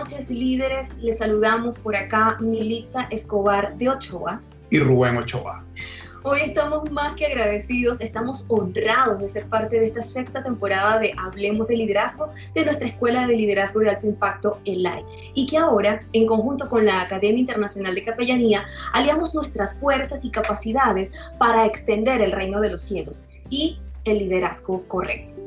Noches, líderes. Les saludamos por acá Militza Escobar de Ochoa. Y Rubén Ochoa. Hoy estamos más que agradecidos, estamos honrados de ser parte de esta sexta temporada de Hablemos de Liderazgo de nuestra Escuela de Liderazgo de Alto Impacto, ELAI, y que ahora, en conjunto con la Academia Internacional de Capellanía, aliamos nuestras fuerzas y capacidades para extender el reino de los cielos y el liderazgo correcto.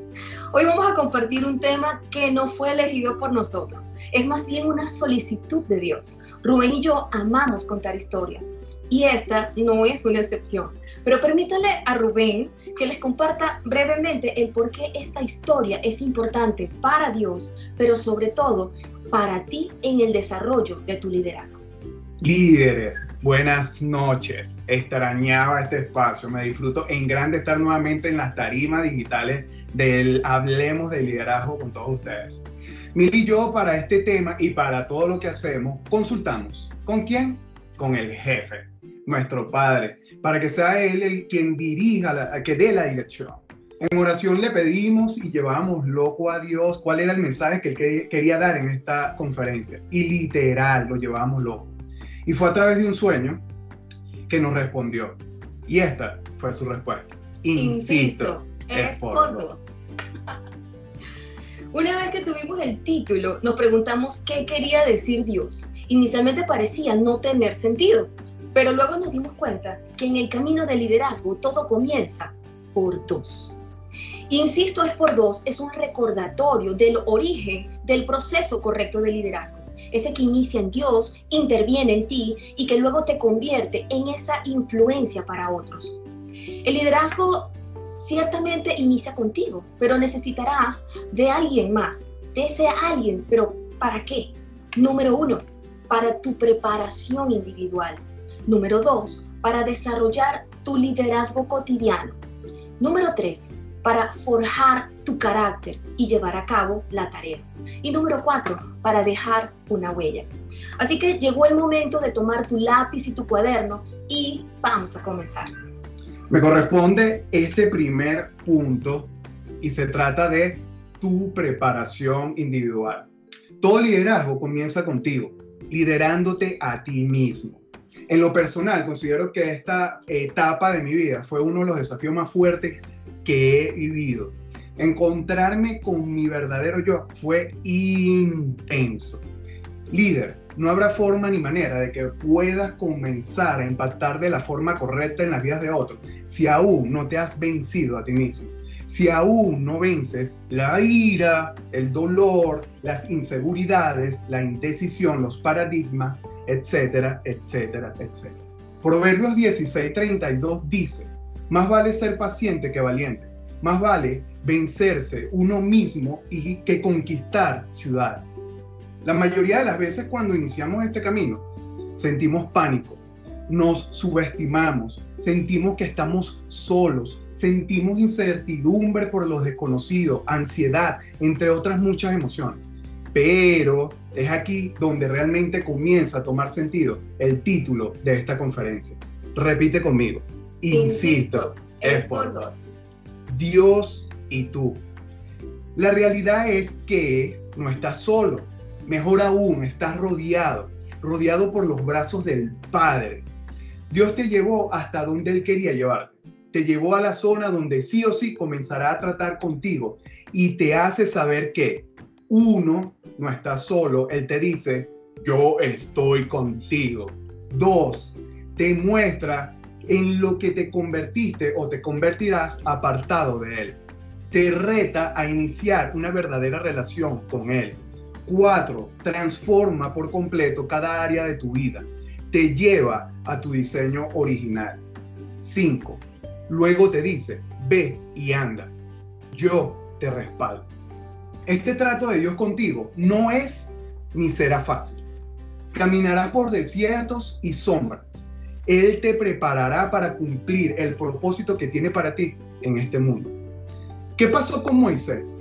Hoy vamos a compartir un tema que no fue elegido por nosotros, es más bien una solicitud de Dios. Rubén y yo amamos contar historias y esta no es una excepción. Pero permítale a Rubén que les comparta brevemente el por qué esta historia es importante para Dios, pero sobre todo para ti en el desarrollo de tu liderazgo. Líderes, buenas noches. Extrañaba este espacio. Me disfruto en grande estar nuevamente en las tarimas digitales del Hablemos de Liderazgo con todos ustedes. Mil y yo para este tema y para todo lo que hacemos consultamos. ¿Con quién? Con el jefe, nuestro Padre, para que sea Él el quien dirija, la, que dé la dirección. En oración le pedimos y llevamos loco a Dios cuál era el mensaje que Él quería dar en esta conferencia. Y literal lo llevamos loco y fue a través de un sueño que nos respondió. Y esta fue su respuesta. Insisto, es, por dos. Una vez que tuvimos el título, nos preguntamos qué quería decir Dios. Inicialmente parecía no tener sentido, pero luego nos dimos cuenta que en el camino del liderazgo todo comienza por dos. Insisto, es por dos, es un recordatorio del origen del proceso correcto de liderazgo. Ese que inicia en Dios, interviene en ti y que luego te convierte en esa influencia para otros. El liderazgo ciertamente inicia contigo, pero necesitarás de alguien más, de ese alguien, pero ¿para qué? Número uno, para tu preparación individual. Número dos, para desarrollar tu liderazgo cotidiano. Número tres, para forjar tu carácter y llevar a cabo la tarea. Y número cuatro, para dejar una huella. Así que llegó el momento de tomar tu lápiz y tu cuaderno y vamos a comenzar. Me corresponde este primer punto y se trata de tu preparación individual. Todo liderazgo comienza contigo, liderándote a ti mismo. En lo personal, considero que esta etapa de mi vida fue uno de los desafíos más fuertes que he vivido. Encontrarme con mi verdadero yo fue intenso. Líder, no habrá forma ni manera de que puedas comenzar a impactar de la forma correcta en las vidas de otros si aún no te has vencido a ti mismo. Si aún no vences la ira, el dolor, las inseguridades, la indecisión, los paradigmas, etcétera, etcétera, etcétera. Proverbios 16:32 dice, más vale ser paciente que valiente. Más vale vencerse uno mismo y que conquistar ciudades. La mayoría de las veces cuando iniciamos este camino sentimos pánico, nos subestimamos, sentimos que estamos solos, sentimos incertidumbre por los desconocidos, ansiedad, entre otras muchas emociones. Pero es aquí donde realmente comienza a tomar sentido el título de esta conferencia. Repite conmigo, Insisto, es por dos. Dios y tú. La realidad es que no estás solo. Mejor aún, estás rodeado, rodeado por los brazos del Padre. Dios te llevó hasta donde Él quería llevarte. Te llevó a la zona donde sí o sí comenzará a tratar contigo y te hace saber que, uno, no estás solo. Él te dice, yo estoy contigo. Dos, te muestra en lo que te convertiste o te convertirás apartado de Él. Te reta a iniciar una verdadera relación con Él. Cuatro, transforma por completo cada área de tu vida. Te lleva a tu diseño original. 5. Luego te dice, ve y anda. Yo te respaldo. Este trato de Dios contigo no es ni será fácil. Caminarás por desiertos y sombras. Él te preparará para cumplir el propósito que tiene para ti en este mundo. ¿Qué pasó con Moisés?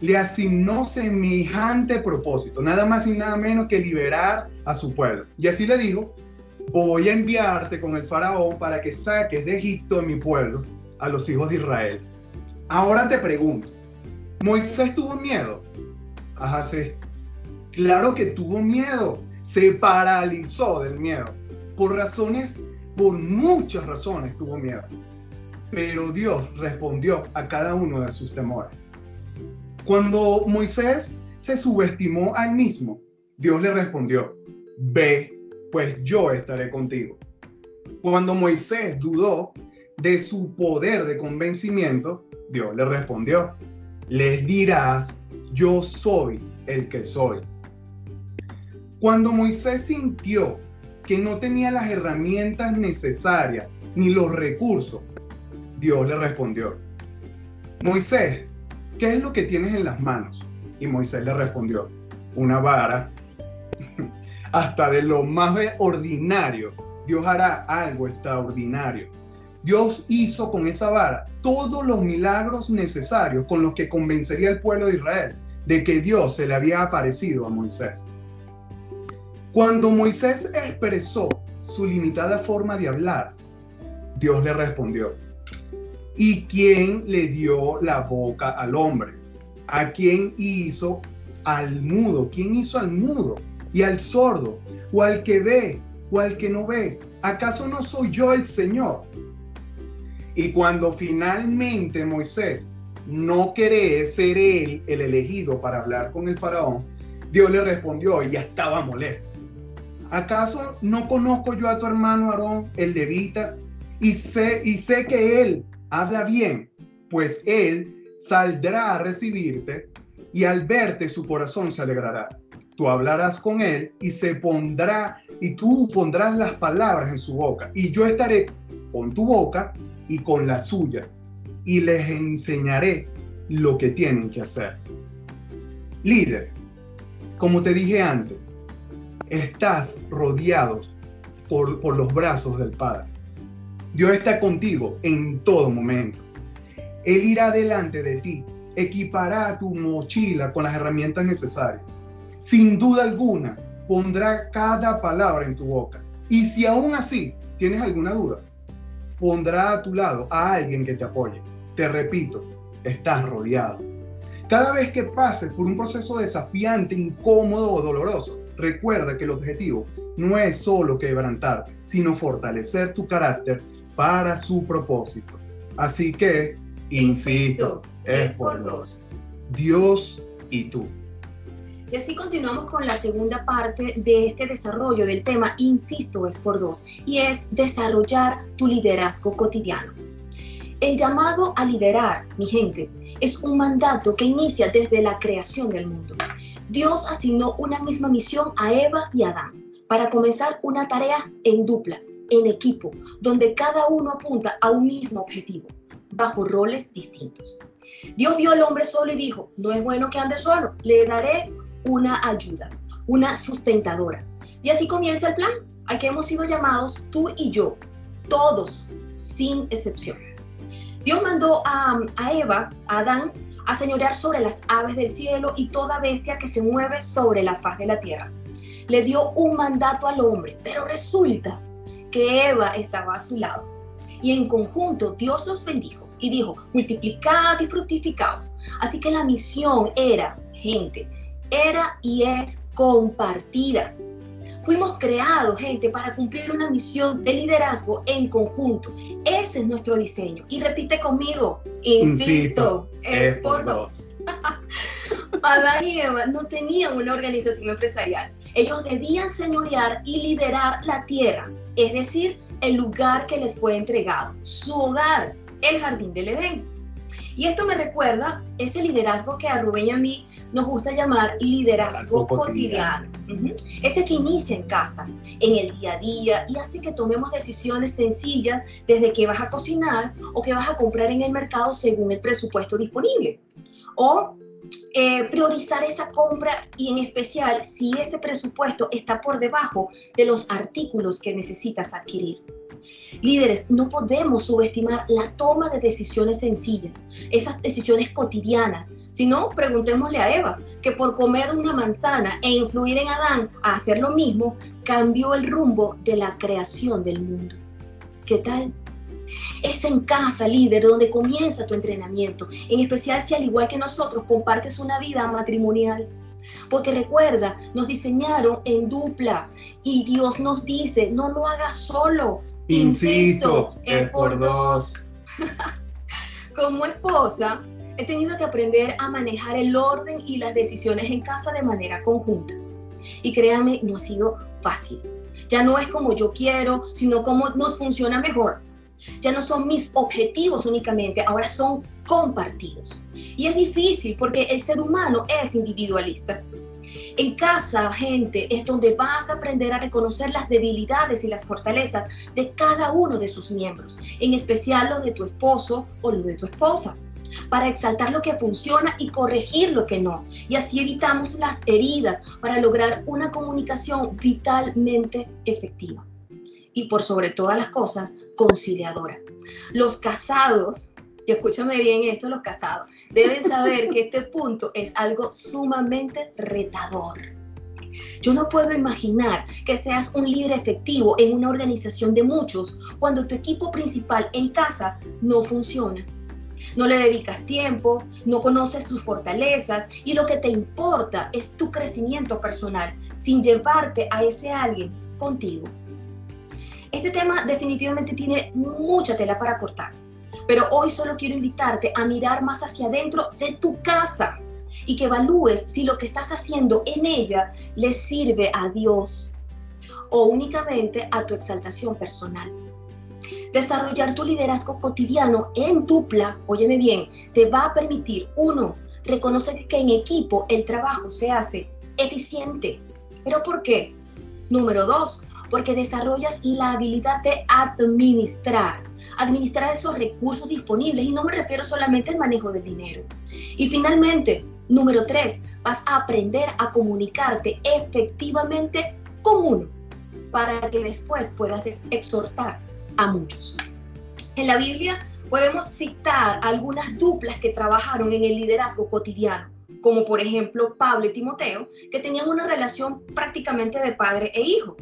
Le asignó semejante propósito, nada más y nada menos que liberar a su pueblo. Y así le dijo, voy a enviarte con el faraón para que saques de Egipto a mi pueblo, a los hijos de Israel. Ahora te pregunto, ¿Moisés tuvo miedo? Ajá, sí. Claro que tuvo miedo. Se paralizó del miedo. Por razones, por muchas razones tuvo miedo. Pero Dios respondió a cada uno de sus temores. Cuando Moisés se subestimó a él mismo, Dios le respondió, ve, pues yo estaré contigo. Cuando Moisés dudó de su poder de convencimiento, Dios le respondió, les dirás, yo soy el que soy. Cuando Moisés sintió que no tenía las herramientas necesarias ni los recursos, Dios le respondió, Moisés, ¿qué es lo que tienes en las manos? Y Moisés le respondió, una vara. Hasta de lo más ordinario, Dios hará algo extraordinario. Dios hizo con esa vara todos los milagros necesarios con los que convencería al pueblo de Israel de que Dios se le había aparecido a Moisés. Cuando Moisés expresó su limitada forma de hablar, Dios le respondió, ¿y quién le dio la boca al hombre? ¿A quién hizo al mudo? ¿Quién hizo al mudo y al sordo? ¿O al que ve o al que no ve? ¿Acaso no soy yo el Señor? Y cuando finalmente Moisés no cree ser él el elegido para hablar con el faraón, Dios le respondió y ya estaba molesto. ¿Acaso no conozco yo a tu hermano Aarón, el levita, y sé, y sé que él habla bien? Pues él saldrá a recibirte y al verte su corazón se alegrará. Tú hablarás con él y se pondrá, y tú pondrás las palabras en su boca, y yo estaré con tu boca y con la suya, y les enseñaré lo que tienen que hacer. Líder, como te dije antes, estás rodeado por, por los brazos del Padre. Dios está contigo en todo momento. Él irá delante de ti, equipará tu mochila con las herramientas necesarias. Sin duda alguna, pondrá cada palabra en tu boca. Y si aún así tienes alguna duda, pondrá a tu lado a alguien que te apoye. Te repito, estás rodeado. Cada vez que pases por un proceso desafiante, incómodo o doloroso, Recuerda que el objetivo no es solo quebrantarte, sino fortalecer tu carácter para su propósito. Así que, insisto, es por dos. Dios y tú. Y así continuamos con la segunda parte de este desarrollo del tema, insisto, es por dos, y es desarrollar tu liderazgo cotidiano. El llamado a liderar, mi gente, es un mandato que inicia desde la creación del mundo. Dios asignó una misma misión a Eva y Adán para comenzar una tarea en dupla, en equipo, donde cada uno apunta a un mismo objetivo, bajo roles distintos. Dios vio al hombre solo y dijo, no es bueno que ande solo, le daré una ayuda, una sustentadora. Y así comienza el plan al que hemos sido llamados tú y yo, todos, sin excepción. Dios mandó a, a Eva, a Adán, a señorear sobre las aves del cielo y toda bestia que se mueve sobre la faz de la tierra. Le dio un mandato al hombre, pero resulta que Eva estaba a su lado. Y en conjunto Dios los bendijo y dijo, multiplicad y fructificaos. Así que la misión era, gente, era y es compartida. Fuimos creados, gente, para cumplir una misión de liderazgo en conjunto. Ese es nuestro diseño. Y repite conmigo, insisto, es por dos. Adán y Eva no tenían una organización empresarial. Ellos debían señorear y liderar la tierra, es decir, el lugar que les fue entregado, su hogar, el jardín del Edén. Y esto me recuerda ese liderazgo que a Rubén y a mí nos gusta llamar liderazgo, cotidiano. Ese que inicia en casa, en el día a día y hace que tomemos decisiones sencillas desde que vas a cocinar o que vas a comprar en el mercado según el presupuesto disponible. O eh, priorizar esa compra y en especial si ese presupuesto está por debajo de los artículos que necesitas adquirir. Líderes, no podemos subestimar la toma de decisiones sencillas, esas decisiones cotidianas. Si no, preguntémosle a Eva, que por comer una manzana e influir en Adán a hacer lo mismo, cambió el rumbo de la creación del mundo. ¿Qué tal? Es en casa, líder, donde comienza tu entrenamiento, en especial si al igual que nosotros compartes una vida matrimonial. Porque recuerda, nos diseñaron en dupla y Dios nos dice, no lo hagas solo, Insisto, es por dos. Como esposa, he tenido que aprender a manejar el orden y las decisiones en casa de manera conjunta. Y créame, no ha sido fácil. Ya no es como yo quiero, sino como nos funciona mejor. Ya no son mis objetivos únicamente, ahora son compartidos. Y es difícil porque el ser humano es individualista. En casa, gente, es donde vas a aprender a reconocer las debilidades y las fortalezas de cada uno de sus miembros, en especial los de tu esposo o los de tu esposa para exaltar lo que funciona y corregir lo que no. Y así evitamos las heridas para lograr una comunicación vitalmente efectiva. Y por sobre todas las cosas, conciliadora. Los casados y escúchame bien esto, los casados, deben saber que este punto es algo sumamente retador. Yo no puedo imaginar que seas un líder efectivo en una organización de muchos cuando tu equipo principal en casa no funciona. No le dedicas tiempo, no conoces sus fortalezas y lo que te importa es tu crecimiento personal sin llevarte a ese alguien contigo. Este tema definitivamente tiene mucha tela para cortar pero hoy solo quiero invitarte a mirar más hacia adentro de tu casa y que evalúes si lo que estás haciendo en ella le sirve a Dios o únicamente a tu exaltación personal. Desarrollar tu liderazgo cotidiano en dupla, óyeme bien, te va a permitir, uno, reconocer que en equipo el trabajo se hace eficiente. ¿Pero por qué? Número dos, porque desarrollas la habilidad de administrar administrar esos recursos disponibles y no me refiero solamente al manejo del dinero. Y finalmente, número tres, vas a aprender a comunicarte efectivamente con uno para que después puedas exhortar a muchos. En la Biblia podemos citar algunas duplas que trabajaron en el liderazgo cotidiano, como por ejemplo Pablo y Timoteo, que tenían una relación prácticamente de padre e hijo.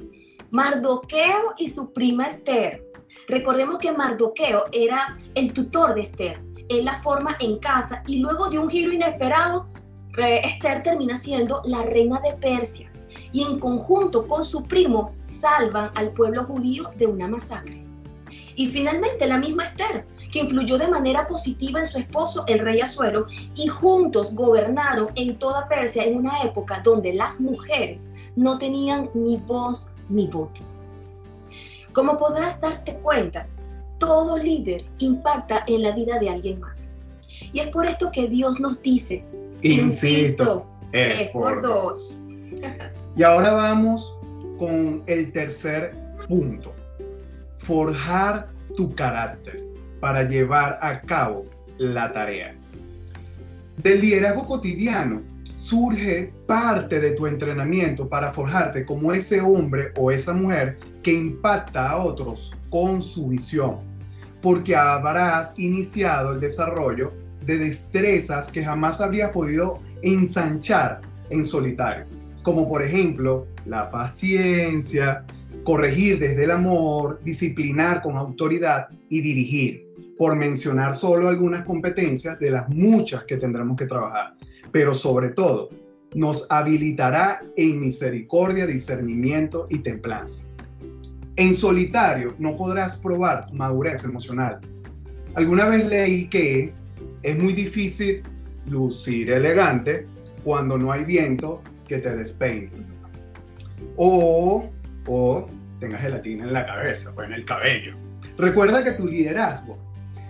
Mardoqueo y su prima Esther Recordemos que Mardoqueo era el tutor de Esther. Él la forma en casa y luego de un giro inesperado, Esther termina siendo la reina de Persia y en conjunto con su primo salvan al pueblo judío de una masacre. Y finalmente la misma Esther, que influyó de manera positiva en su esposo, el rey Azuero, y juntos gobernaron en toda Persia en una época donde las mujeres no tenían ni voz ni voto. Como podrás darte cuenta, todo líder impacta en la vida de alguien más. Y es por esto que Dios nos dice, insisto, es, por dos. y ahora vamos con el tercer punto, forjar tu carácter para llevar a cabo la tarea. Del liderazgo cotidiano surge parte de tu entrenamiento para forjarte como ese hombre o esa mujer que impacta a otros con su visión, porque habrás iniciado el desarrollo de destrezas que jamás habrías podido ensanchar en solitario, como por ejemplo la paciencia, corregir desde el amor, disciplinar con autoridad y dirigir, por mencionar solo algunas competencias de las muchas que tendremos que trabajar pero sobre todo nos habilitará en misericordia, discernimiento y templanza. En solitario no podrás probar madurez emocional. Alguna vez leí que es muy difícil lucir elegante cuando no hay viento que te despeine. O, o tengas gelatina en la cabeza o en el cabello. Recuerda que tu liderazgo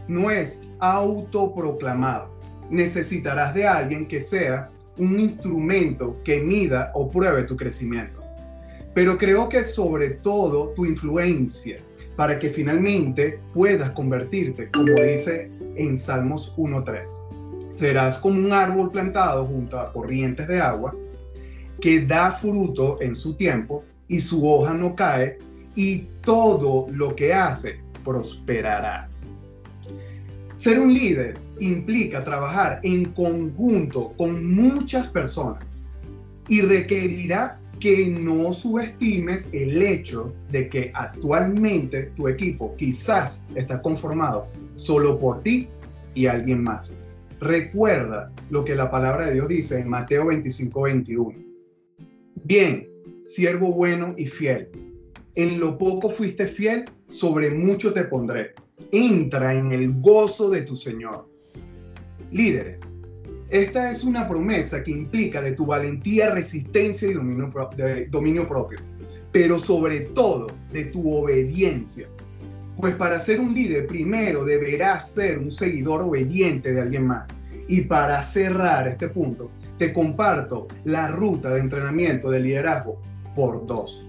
no es autoproclamado. Necesitarás de alguien que sea un instrumento que mida o pruebe tu crecimiento. Pero creo que sobre todo tu influencia para que finalmente puedas convertirte, como dice en Salmos 1.3. Serás como un árbol plantado junto a corrientes de agua que da fruto en su tiempo y su hoja no cae y todo lo que hace prosperará. Ser un líder implica trabajar en conjunto con muchas personas y requerirá que no subestimes el hecho de que actualmente tu equipo quizás está conformado solo por ti y alguien más. Recuerda lo que la palabra de Dios dice en Mateo 25, 21. Bien, siervo bueno y fiel. En lo poco fuiste fiel, sobre mucho te pondré entra en el gozo de tu Señor. Líderes, esta es una promesa que implica de tu valentía, resistencia y dominio, propio, pero sobre todo de tu obediencia. Pues para ser un líder primero deberás ser un seguidor obediente de alguien más. Y para cerrar este punto, te comparto la ruta de entrenamiento de liderazgo por dos.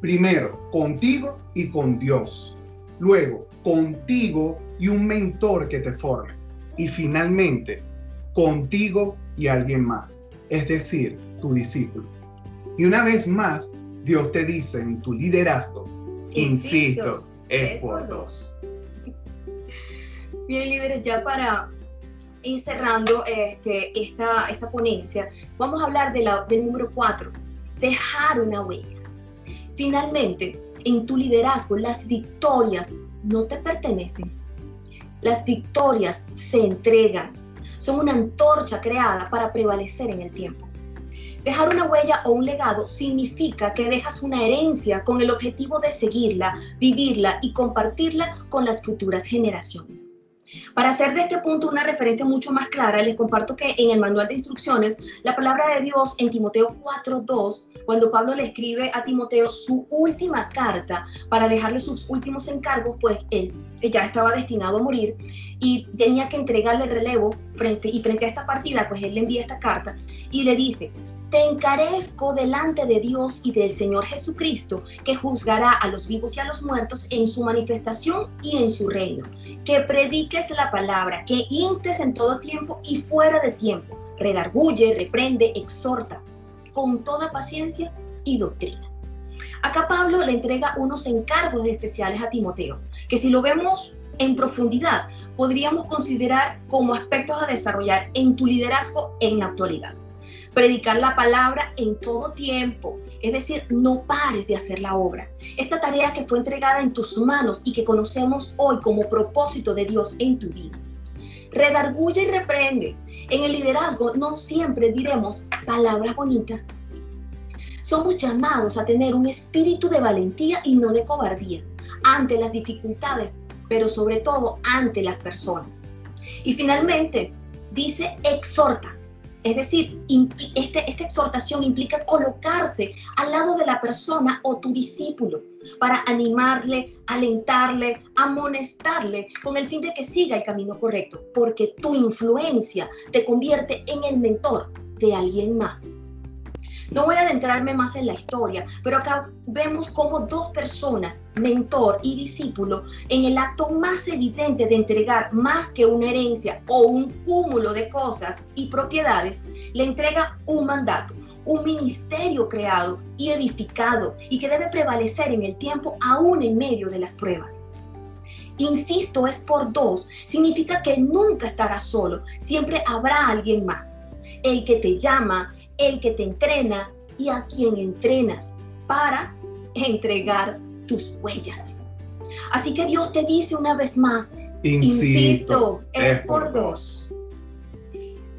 Primero, contigo y con Dios. Luego, contigo y un mentor que te forme. Y finalmente, contigo y alguien más, es decir, tu discípulo. Y una vez más, Dios te dice en tu liderazgo, insisto, es, por dos. Bien, líderes, ya para ir cerrando este, esta, esta ponencia, vamos a hablar de la, del número cuatro, dejar una huella. Finalmente, en tu liderazgo, las victorias no te pertenecen. Las victorias se entregan. Son una antorcha creada para prevalecer en el tiempo. Dejar una huella o un legado significa que dejas una herencia con el objetivo de seguirla, vivirla y compartirla con las futuras generaciones. Para hacer de este punto una referencia mucho más clara, les comparto que en el manual de instrucciones, la palabra de Dios en Timoteo 4.2, cuando Pablo le escribe a Timoteo su última carta para dejarle sus últimos encargos, pues él ya estaba destinado a morir y tenía que entregarle el relevo frente, y frente a esta partida, pues él le envía esta carta y le dice, te encarezco delante de Dios y del Señor Jesucristo, que juzgará a los vivos y a los muertos en su manifestación y en su reino. Que prediques la palabra, que instes en todo tiempo y fuera de tiempo. Redarguye, reprende, exhorta, con toda paciencia y doctrina. Acá Pablo le entrega unos encargos especiales a Timoteo, que si lo vemos en profundidad, podríamos considerar como aspectos a desarrollar en tu liderazgo en la actualidad predicar la palabra en todo tiempo, es decir, no pares de hacer la obra. Esta tarea que fue entregada en tus manos y que conocemos hoy como propósito de Dios en tu vida. Redarguye y reprende. En el liderazgo no siempre diremos palabras bonitas. Somos llamados a tener un espíritu de valentía y no de cobardía ante las dificultades, pero sobre todo ante las personas. Y finalmente, dice exhorta. Es decir, este, esta exhortación implica colocarse al lado de la persona o tu discípulo para animarle, alentarle, amonestarle con el fin de que siga el camino correcto, porque tu influencia te convierte en el mentor de alguien más. No voy a adentrarme más en la historia, pero acá vemos cómo dos personas, mentor y discípulo, en el acto más evidente de entregar más que una herencia o un cúmulo de cosas y propiedades, le entrega un mandato, un ministerio creado y edificado y que debe prevalecer en el tiempo aún en medio de las pruebas. Insisto, es por dos, significa que nunca estarás solo, siempre habrá alguien más. El que te llama, el que te entrena y a quien entrenas para entregar tus huellas. Así que Dios te dice una vez más, insisto, es por dos.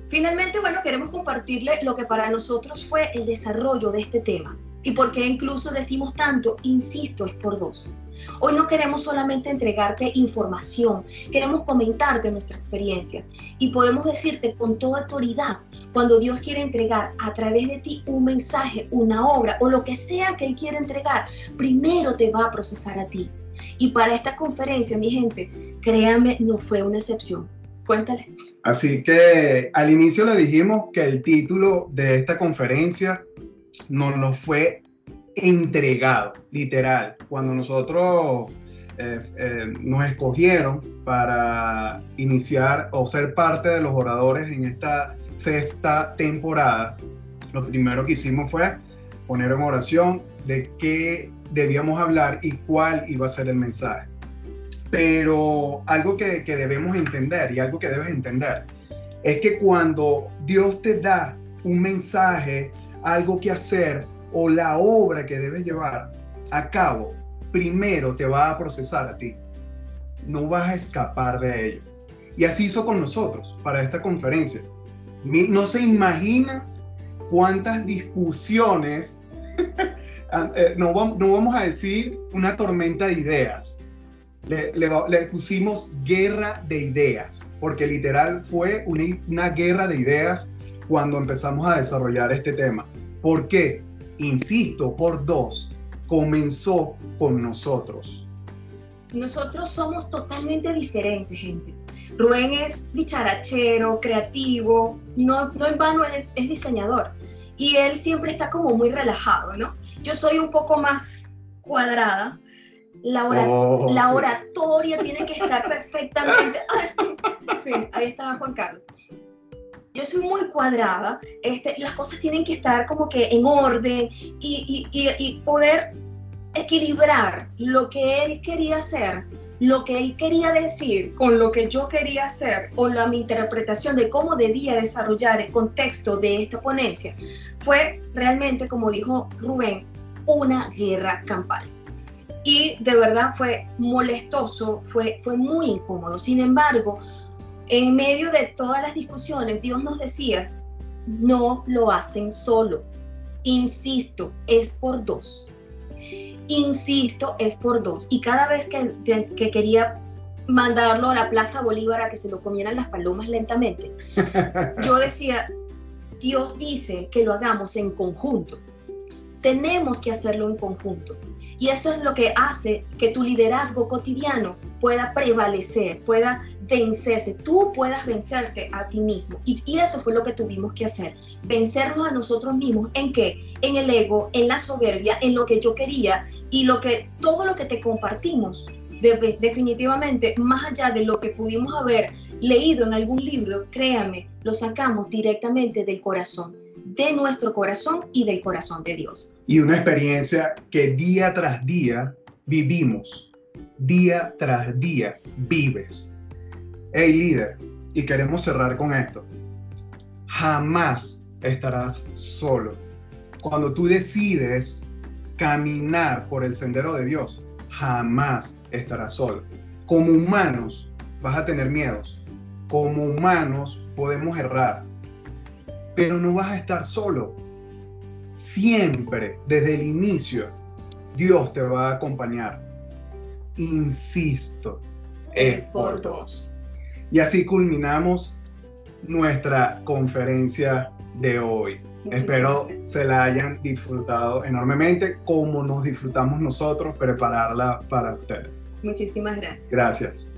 Finalmente, bueno, queremos compartirle lo que para nosotros fue el desarrollo de este tema y por qué incluso decimos tanto, insisto, es por dos. Hoy no queremos solamente entregarte información, queremos comentarte nuestra experiencia y podemos decirte con toda autoridad, cuando Dios quiere entregar a través de ti un mensaje, una obra o lo que sea que Él quiera entregar, primero te va a procesar a ti. Y para esta conferencia, mi gente, créanme, no fue una excepción. Cuéntale. Así que al inicio le dijimos que el título de esta conferencia nos lo fue entregado, literal. Cuando nosotros eh, eh, nos escogieron para iniciar o ser parte de los oradores en esta sexta temporada, lo primero que hicimos fue poner en oración de qué debíamos hablar y cuál iba a ser el mensaje. Pero algo que, que debemos entender y algo que debes entender es que cuando Dios te da un mensaje, algo que hacer o la obra que debes llevar a cabo, primero te va a procesar a ti. No vas a escapar de ello. Y así hizo con nosotros para esta conferencia. No se imagina cuántas discusiones, eh, no, vamos a decir una tormenta de ideas. Le, pusimos guerra de ideas, porque literal fue una, una guerra de ideas cuando empezamos a desarrollar este tema. ¿Por qué? Insisto, por dos, comenzó con nosotros. Nosotros somos totalmente diferentes, gente. Rubén es dicharachero, creativo, no, no en vano es, diseñador. Y él siempre está como muy relajado, ¿no? Yo soy un poco más cuadrada. La, oh, la oratoria tiene que estar perfectamente. Ah, sí, ahí estaba Juan Carlos yo soy muy cuadrada, este, las cosas tienen que estar como que en orden y, poder equilibrar lo que él quería hacer, lo que él quería decir con lo que yo quería hacer o la mi interpretación de cómo debía desarrollar el contexto de esta ponencia, fue realmente, como dijo Rubén, una guerra campal. Y de verdad fue molestoso, fue, fue muy incómodo. Sin embargo, en medio de todas las discusiones, Dios nos decía, no lo hacen solo. Insisto, es por dos. Insisto, es por dos. Y cada vez que, que quería mandarlo a la Plaza Bolívar a que se lo comieran las palomas lentamente, yo decía, Dios dice que lo hagamos en conjunto. Tenemos que hacerlo en conjunto. Y eso es lo que hace que tu liderazgo cotidiano pueda prevalecer, pueda vencerse, tú puedas vencerte a ti mismo. Y, eso fue lo que tuvimos que hacer, vencernos a nosotros mismos. ¿En qué? En el ego, en la soberbia, en lo que yo quería y lo que todo lo que te compartimos. definitivamente, más allá de lo que pudimos haber leído en algún libro, créame, lo sacamos directamente del corazón de nuestro corazón y del corazón de Dios. Y una experiencia que día tras día vivimos, día tras día vives. Hey líder, y queremos cerrar con esto, jamás estarás solo. Cuando tú decides caminar por el sendero de Dios, jamás estarás solo. Como humanos vas a tener miedos. Como humanos podemos errar pero no vas a estar solo. Siempre, desde el inicio, Dios te va a acompañar. Insisto, es por dos. Y así culminamos nuestra conferencia de hoy. Espero se la hayan disfrutado enormemente como nos disfrutamos nosotros prepararla para ustedes. Muchísimas gracias. Gracias.